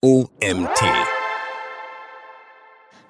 OMT.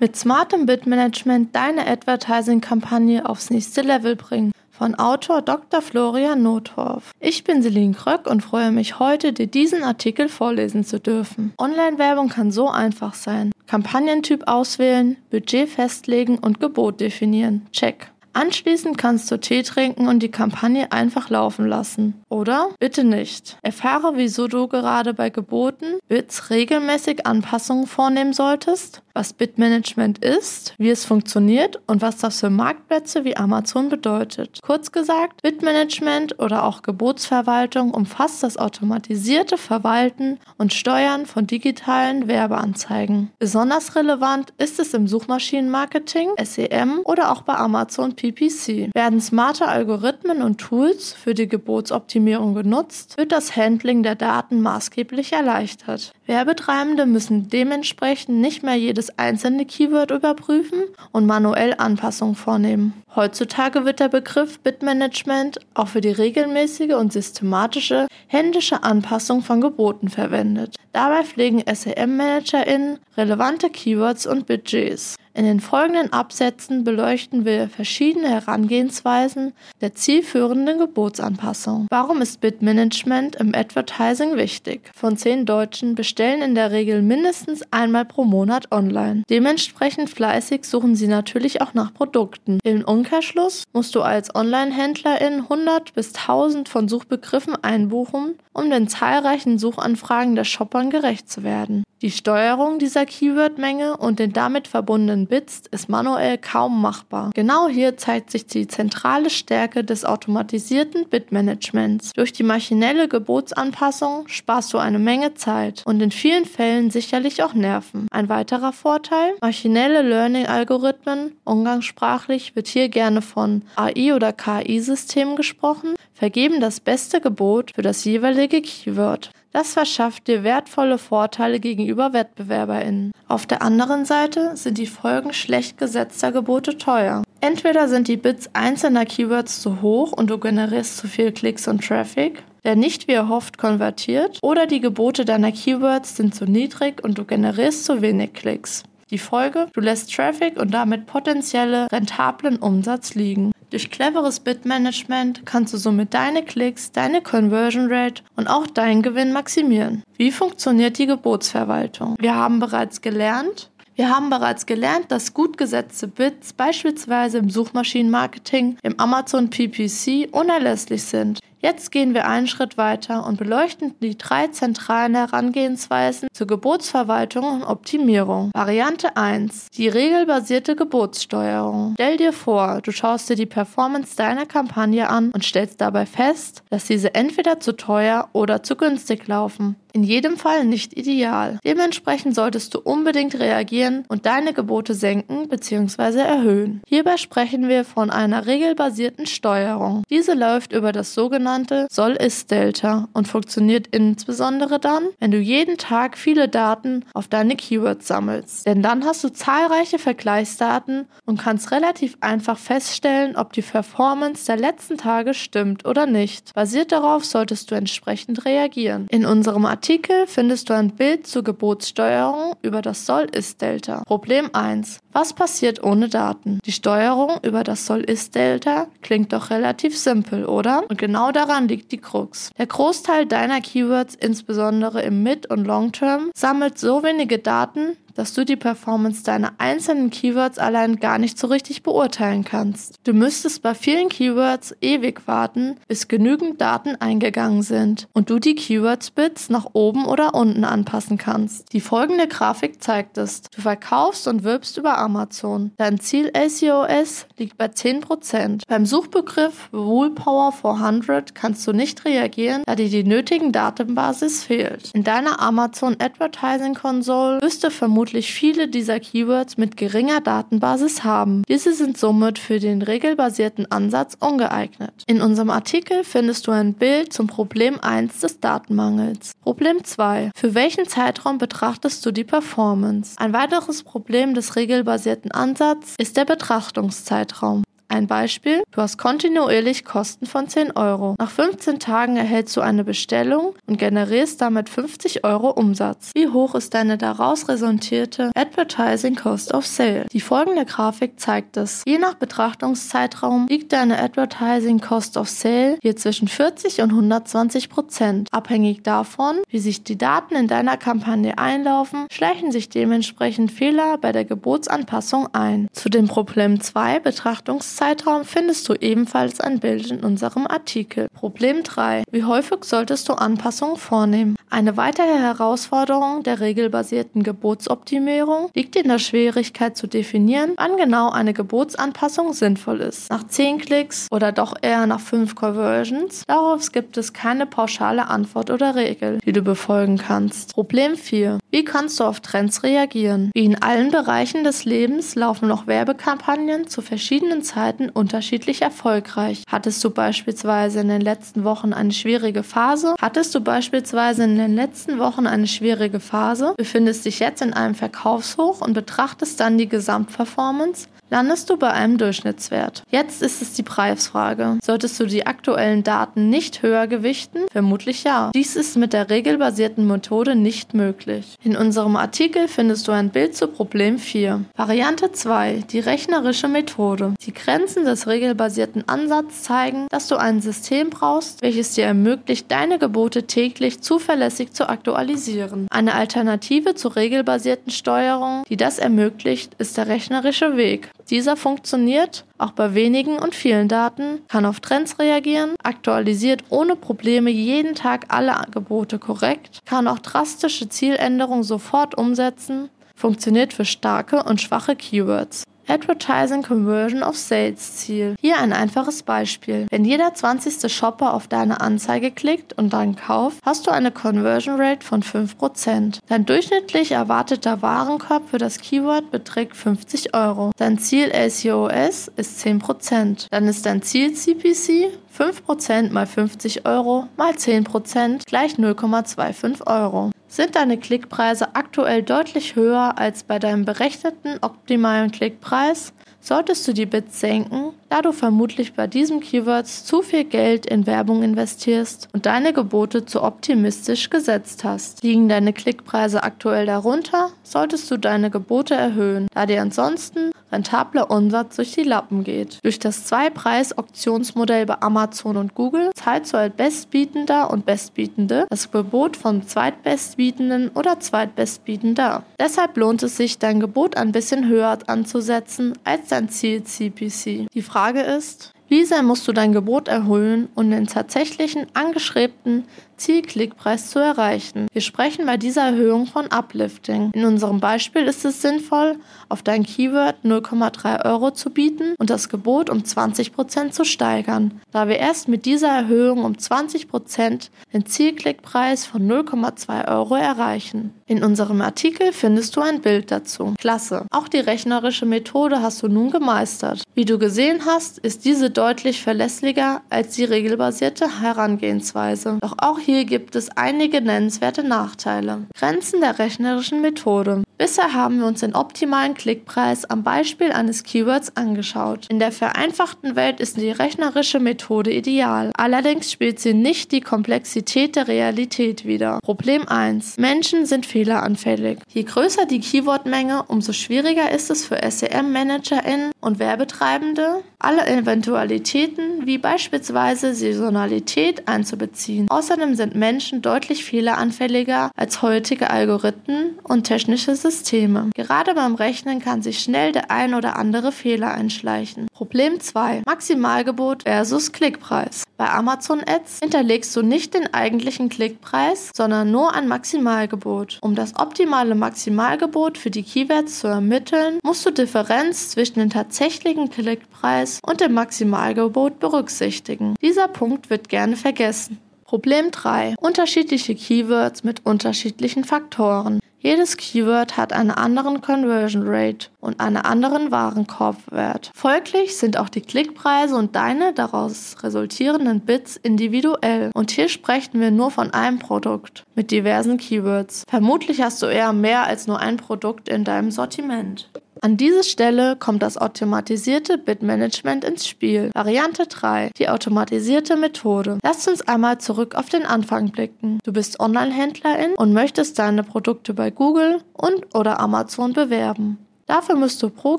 Mit smartem Bidmanagement deine Advertising-Kampagne aufs nächste Level bringen. Von Autor Dr. Florian Nothoff. Ich bin Celine Kröck und freue mich heute, dir diesen Artikel vorlesen zu dürfen. Online-Werbung kann so einfach sein. Kampagnentyp auswählen, Budget festlegen und Gebot definieren. Check. Anschließend kannst du Tee trinken und die Kampagne einfach laufen lassen. Oder? Bitte nicht. Erfahre, wieso du gerade bei Geboten Bits regelmäßig Anpassungen vornehmen solltest, was Bitmanagement ist, wie es funktioniert und was das für Marktplätze wie Amazon bedeutet. Kurz gesagt, Bitmanagement oder auch Gebotsverwaltung umfasst das automatisierte Verwalten und Steuern von digitalen Werbeanzeigen. Besonders relevant ist es im Suchmaschinenmarketing, SEM oder auch bei Amazon PPC. Werden smarte Algorithmen und Tools für die Gebotsoptimierung genutzt, wird das Handling der Daten maßgeblich erleichtert. Werbetreibende müssen dementsprechend nicht mehr jedes einzelne Keyword überprüfen und manuell Anpassungen vornehmen. Heutzutage wird der Begriff Bitmanagement auch für die regelmäßige und systematische händische Anpassung von Geboten verwendet. Dabei pflegen SEM-ManagerInnen relevante Keywords und Budgets. In den folgenden Absätzen beleuchten wir verschiedene Herangehensweisen der zielführenden Gebotsanpassung. Warum ist Bitmanagement im Advertising wichtig? Von zehn Deutschen bestellen in der Regel mindestens einmal pro Monat online. Dementsprechend fleißig suchen sie natürlich auch nach Produkten. Im Umkehrschluss musst du als Online-Händlerin 100 bis 1000 von Suchbegriffen einbuchen, um den zahlreichen Suchanfragen der Shoppern gerecht zu werden. Die Steuerung dieser Keyword-Menge und den damit verbundenen Bits ist manuell kaum machbar. Genau hier zeigt sich die zentrale Stärke des automatisierten Bitmanagements. Durch die maschinelle Gebotsanpassung sparst du eine Menge Zeit und in vielen Fällen sicherlich auch Nerven. Ein weiterer Vorteil, maschinelle Learning-Algorithmen, umgangssprachlich wird hier gerne von AI- oder KI-Systemen gesprochen, vergeben das beste Gebot für das jeweilige Keyword. Das verschafft dir wertvolle Vorteile gegenüber WettbewerberInnen. Auf der anderen Seite sind die Folgen schlecht gesetzter Gebote teuer. Entweder sind die Bits einzelner Keywords zu hoch und du generierst zu viel Klicks und Traffic, der nicht wie erhofft konvertiert, oder die Gebote deiner Keywords sind zu niedrig und du generierst zu wenig Klicks. Die Folge, du lässt Traffic und damit potenzielle rentablen Umsatz liegen. Durch cleveres Bitmanagement kannst du somit deine Klicks, deine Conversion Rate und auch deinen Gewinn maximieren. Wie funktioniert die Gebotsverwaltung? Wir haben bereits gelernt, wir haben bereits gelernt, dass gut gesetzte Bits beispielsweise im Suchmaschinenmarketing, im Amazon PPC unerlässlich sind. Jetzt gehen wir einen Schritt weiter und beleuchten die drei zentralen Herangehensweisen zur Gebotsverwaltung und Optimierung. Variante 1. Die regelbasierte Gebotssteuerung. Stell dir vor, du schaust dir die Performance deiner Kampagne an und stellst dabei fest, dass diese entweder zu teuer oder zu günstig laufen. In jedem Fall nicht ideal. Dementsprechend solltest du unbedingt reagieren und deine Gebote senken bzw. erhöhen. Hierbei sprechen wir von einer regelbasierten Steuerung. Diese läuft über das sogenannte Soll-Ist-Delta und funktioniert insbesondere dann, wenn du jeden Tag viele Daten auf deine Keywords sammelst. Denn dann hast du zahlreiche Vergleichsdaten und kannst relativ einfach feststellen, ob die Performance der letzten Tage stimmt oder nicht. Basiert darauf solltest du entsprechend reagieren. In unserem Artikel findest du ein Bild zur Gebotssteuerung über das Soll-Ist-Delta. Problem 1. Was passiert ohne Daten? Die Steuerung über das Soll-Ist-Delta klingt doch relativ simpel, oder? Und genau daran liegt die Krux. Der Großteil deiner Keywords, insbesondere im Mid- und Long-Term, sammelt so wenige Daten, dass du die Performance deiner einzelnen Keywords allein gar nicht so richtig beurteilen kannst. Du müsstest bei vielen Keywords ewig warten, bis genügend Daten eingegangen sind und du die Keywords-Bits nach oben oder unten anpassen kannst. Die folgende Grafik zeigt es. Du verkaufst und wirbst über Amazon. Dein Ziel ACOS liegt bei 10%. Beim Suchbegriff Woolpower 400 kannst du nicht reagieren, da dir die nötigen Datenbasis fehlt. In deiner Amazon Advertising Console wirst du vermutlich vermutlich viele dieser Keywords mit geringer Datenbasis haben. Diese sind somit für den regelbasierten Ansatz ungeeignet. In unserem Artikel findest du ein Bild zum Problem 1 des Datenmangels. Problem 2. Für welchen Zeitraum betrachtest du die Performance? Ein weiteres Problem des regelbasierten Ansatzes ist der Betrachtungszeitraum. Ein Beispiel, du hast kontinuierlich Kosten von 10 Euro. Nach 15 Tagen erhältst du eine Bestellung und generierst damit 50 Euro Umsatz. Wie hoch ist deine daraus resultierte Advertising Cost of Sale? Die folgende Grafik zeigt es. Je nach Betrachtungszeitraum liegt deine Advertising Cost of Sale hier zwischen 40 und 120 Prozent. Abhängig davon, wie sich die Daten in deiner Kampagne einlaufen, schleichen sich dementsprechend Fehler bei der Gebotsanpassung ein. Zu dem Problem 2 Betrachtungszeitraum findest du ebenfalls ein Bild in unserem Artikel. Problem 3. Wie häufig solltest du Anpassungen vornehmen? Eine weitere Herausforderung der regelbasierten Gebotsoptimierung liegt in der Schwierigkeit zu definieren, wann genau eine Gebotsanpassung sinnvoll ist. Nach 10 Klicks oder doch eher nach 5 Conversions? Darauf gibt es keine pauschale Antwort oder Regel, die du befolgen kannst. Problem 4. Wie kannst du auf Trends reagieren? Wie in allen Bereichen des Lebens laufen noch Werbekampagnen zu verschiedenen Zeiten unterschiedlich erfolgreich. Hattest du beispielsweise in den letzten Wochen eine schwierige Phase? Hattest du beispielsweise in den letzten Wochen eine schwierige Phase? Befindest dich jetzt in einem Verkaufshoch und betrachtest dann die Gesamtperformance? Landest du bei einem Durchschnittswert. Jetzt ist es die Preisfrage. Solltest du die aktuellen Daten nicht höher gewichten? Vermutlich ja. Dies ist mit der regelbasierten Methode nicht möglich. In unserem Artikel findest du ein Bild zu Problem 4. Variante 2. Die rechnerische Methode. Die Grenzen des regelbasierten Ansatzes zeigen, dass du ein System brauchst, welches dir ermöglicht, deine Gebote täglich zuverlässig zu aktualisieren. Eine Alternative zur regelbasierten Steuerung, die das ermöglicht, ist der rechnerische Weg. Dieser funktioniert auch bei wenigen und vielen Daten, kann auf Trends reagieren, aktualisiert ohne Probleme jeden Tag alle Angebote korrekt, kann auch drastische Zieländerungen sofort umsetzen, funktioniert für starke und schwache Keywords. Advertising Conversion of Sales Ziel. Hier ein einfaches Beispiel. Wenn jeder 20. Shopper auf deine Anzeige klickt und dann kauft, hast du eine Conversion Rate von 5%. Dein durchschnittlich erwarteter Warenkorb für das Keyword beträgt 50 Euro. Dein Ziel LCOS ist 10%. Dann ist dein Ziel CPC 5% mal 50 Euro mal 10% gleich 0,25 Euro. Sind deine Klickpreise aktuell deutlich höher als bei deinem berechneten optimalen Klickpreis, solltest du die Bits senken, da du vermutlich bei diesem Keywords zu viel Geld in Werbung investierst und deine Gebote zu optimistisch gesetzt hast. Liegen deine Klickpreise aktuell darunter, solltest du deine Gebote erhöhen, da dir ansonsten rentabler Umsatz durch die Lappen geht. Durch das Zwei-Preis-Auktionsmodell bei Amazon und Google zahlst du als Bestbietender und Bestbietende das Gebot von Zweitbestbietenden oder Zweitbestbietender. Deshalb lohnt es sich, dein Gebot ein bisschen höher anzusetzen als dein Ziel CPC. Die Frage ist, wie sehr musst du dein Gebot erhöhen, um den tatsächlichen angeschrebten Zielklickpreis zu erreichen. Wir sprechen bei dieser Erhöhung von Uplifting. In unserem Beispiel ist es sinnvoll, auf dein Keyword 0,3 Euro zu bieten und das Gebot um 20% zu steigern, da wir erst mit dieser Erhöhung um 20% den Zielklickpreis von 0,2 Euro erreichen. In unserem Artikel findest du ein Bild dazu. Klasse. Auch die rechnerische Methode hast du nun gemeistert. Wie du gesehen hast, ist diese deutlich verlässlicher als die regelbasierte Herangehensweise. Doch auch hier gibt es einige nennenswerte Nachteile. Grenzen der rechnerischen Methode. Bisher haben wir uns den optimalen Klickpreis am Beispiel eines Keywords angeschaut. In der vereinfachten Welt ist die rechnerische Methode ideal. Allerdings spielt sie nicht die Komplexität der Realität wider. Problem 1. Menschen sind fehleranfällig. Je größer die Keywordmenge, umso schwieriger ist es für SEM-ManagerInnen und Werbetreibende, alle Eventualitäten wie beispielsweise Saisonalität einzubeziehen. Außerdem sind Menschen deutlich fehleranfälliger als heutige Algorithmen und technische Systeme. Gerade beim Rechnen kann sich schnell der ein oder andere Fehler einschleichen. Problem 2. Maximalgebot versus Klickpreis. Bei Amazon Ads hinterlegst du nicht den eigentlichen Klickpreis, sondern nur ein Maximalgebot. Um das optimale Maximalgebot für die Keywords zu ermitteln, musst du Differenz zwischen dem tatsächlichen Klickpreis und dem Maximalgebot berücksichtigen. Dieser Punkt wird gerne vergessen. Problem 3. Unterschiedliche Keywords mit unterschiedlichen Faktoren. Jedes Keyword hat einen anderen Conversion Rate und einen anderen Warenkorbwert. Folglich sind auch die Klickpreise und deine daraus resultierenden Bits individuell. Und hier sprechen wir nur von einem Produkt mit diversen Keywords. Vermutlich hast du eher mehr als nur ein Produkt in deinem Sortiment. An dieser Stelle kommt das automatisierte Bitmanagement ins Spiel. Variante 3. Die automatisierte Methode. Lasst uns einmal zurück auf den Anfang blicken. Du bist Online-Händlerin und möchtest deine Produkte bei Google und oder Amazon bewerben. Dafür musst du pro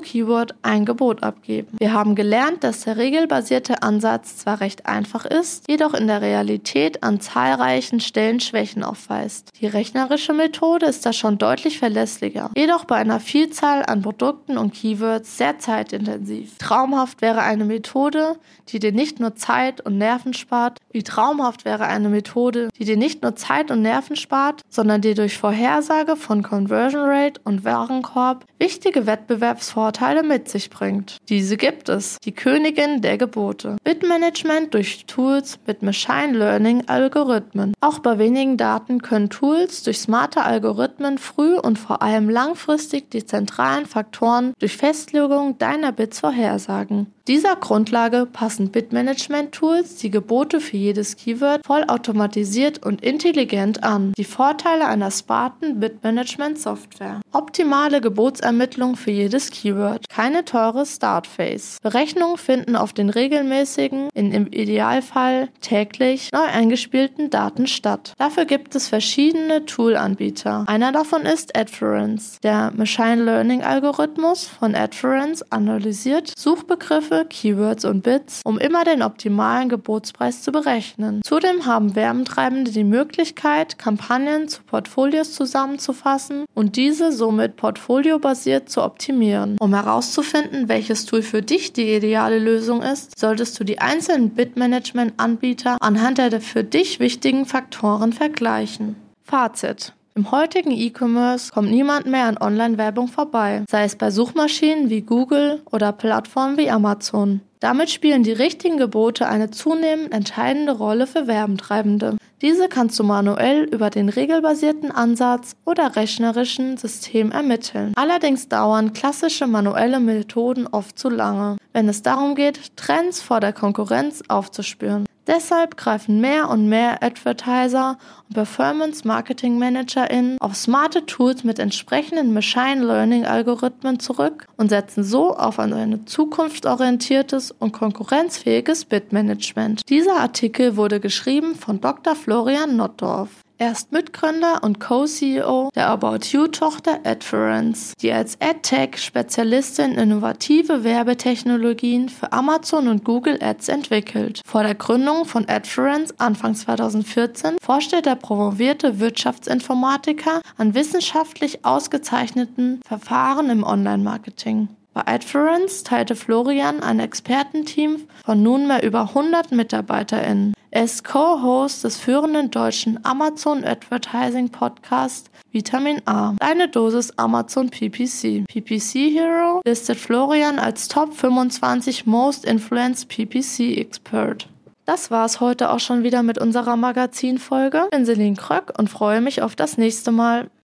Keyword ein Gebot abgeben. Wir haben gelernt, dass der regelbasierte Ansatz zwar recht einfach ist, jedoch in der Realität an zahlreichen Stellen Schwächen aufweist. Die rechnerische Methode ist da schon deutlich verlässlicher, jedoch bei einer Vielzahl an Produkten und Keywords sehr zeitintensiv. Traumhaft wäre eine Methode, die dir nicht nur Zeit und Nerven spart, wie traumhaft wäre eine Methode, die dir nicht nur Zeit und Nerven spart, sondern dir durch Vorhersage von Conversion Rate und Warenkorb wichtige wichtige Wettbewerbsvorteile mit sich bringt. Diese gibt es, die Königin der Gebote. Bitmanagement durch Tools mit Machine Learning Algorithmen. Auch bei wenigen Daten können Tools durch smarte Algorithmen früh und vor allem langfristig die zentralen Faktoren durch Festlegung deiner Bits vorhersagen. Dieser Grundlage passen Bitmanagement-Tools die Gebote für jedes Keyword vollautomatisiert und intelligent an. Die Vorteile einer sparten Bitmanagement-Software. Optimale Gebotsermittlung für jedes Keyword. Keine teure Startphase. Berechnungen finden auf den regelmäßigen, in im Idealfall täglich neu eingespielten Daten statt. Dafür gibt es verschiedene Toolanbieter. Einer davon ist Adference. Der Machine Learning Algorithmus von Adference analysiert Suchbegriffe Begriffe, Keywords und Bits, um immer den optimalen Gebotspreis zu berechnen. Zudem haben Werbentreibende die Möglichkeit, Kampagnen zu Portfolios zusammenzufassen und diese somit portfoliobasiert zu optimieren. Um herauszufinden, welches Tool für dich die ideale Lösung ist, solltest du die einzelnen Bitmanagement-Anbieter anhand der für dich wichtigen Faktoren vergleichen. Fazit. Im heutigen E-Commerce kommt niemand mehr an Online-Werbung vorbei, sei es bei Suchmaschinen wie Google oder Plattformen wie Amazon. Damit spielen die richtigen Gebote eine zunehmend entscheidende Rolle für Werbentreibende. Diese kannst du manuell über den regelbasierten Ansatz oder rechnerischen System ermitteln. Allerdings dauern klassische manuelle Methoden oft zu lange, wenn es darum geht, Trends vor der Konkurrenz aufzuspüren. Deshalb greifen mehr und mehr Advertiser und Performance Marketing ManagerInnen auf smarte Tools mit entsprechenden Machine Learning Algorithmen zurück und setzen so auf ein zukunftsorientiertes und konkurrenzfähiges Bitmanagement. Dieser Artikel wurde geschrieben von Dr. Florian Notdorf. Er ist Mitgründer und Co-CEO der About You-Tochter Adference, die als AdTech-Spezialistin innovative Werbetechnologien für Amazon und Google Ads entwickelt. Vor der Gründung von Adference Anfang 2014 forschte der promovierte Wirtschaftsinformatiker an wissenschaftlich ausgezeichneten Verfahren im Online-Marketing. Bei Adference teilte Florian ein Expertenteam von nunmehr über 100 MitarbeiterInnen. Er ist Co-Host des führenden deutschen Amazon Advertising Podcast Vitamin A. Eine Dosis Amazon PPC. PPC Hero listet Florian als Top 25 Most Influenced PPC Expert. Das war's heute auch schon wieder mit unserer Magazinfolge. Ich bin Celine Kröck und freue mich auf das nächste Mal.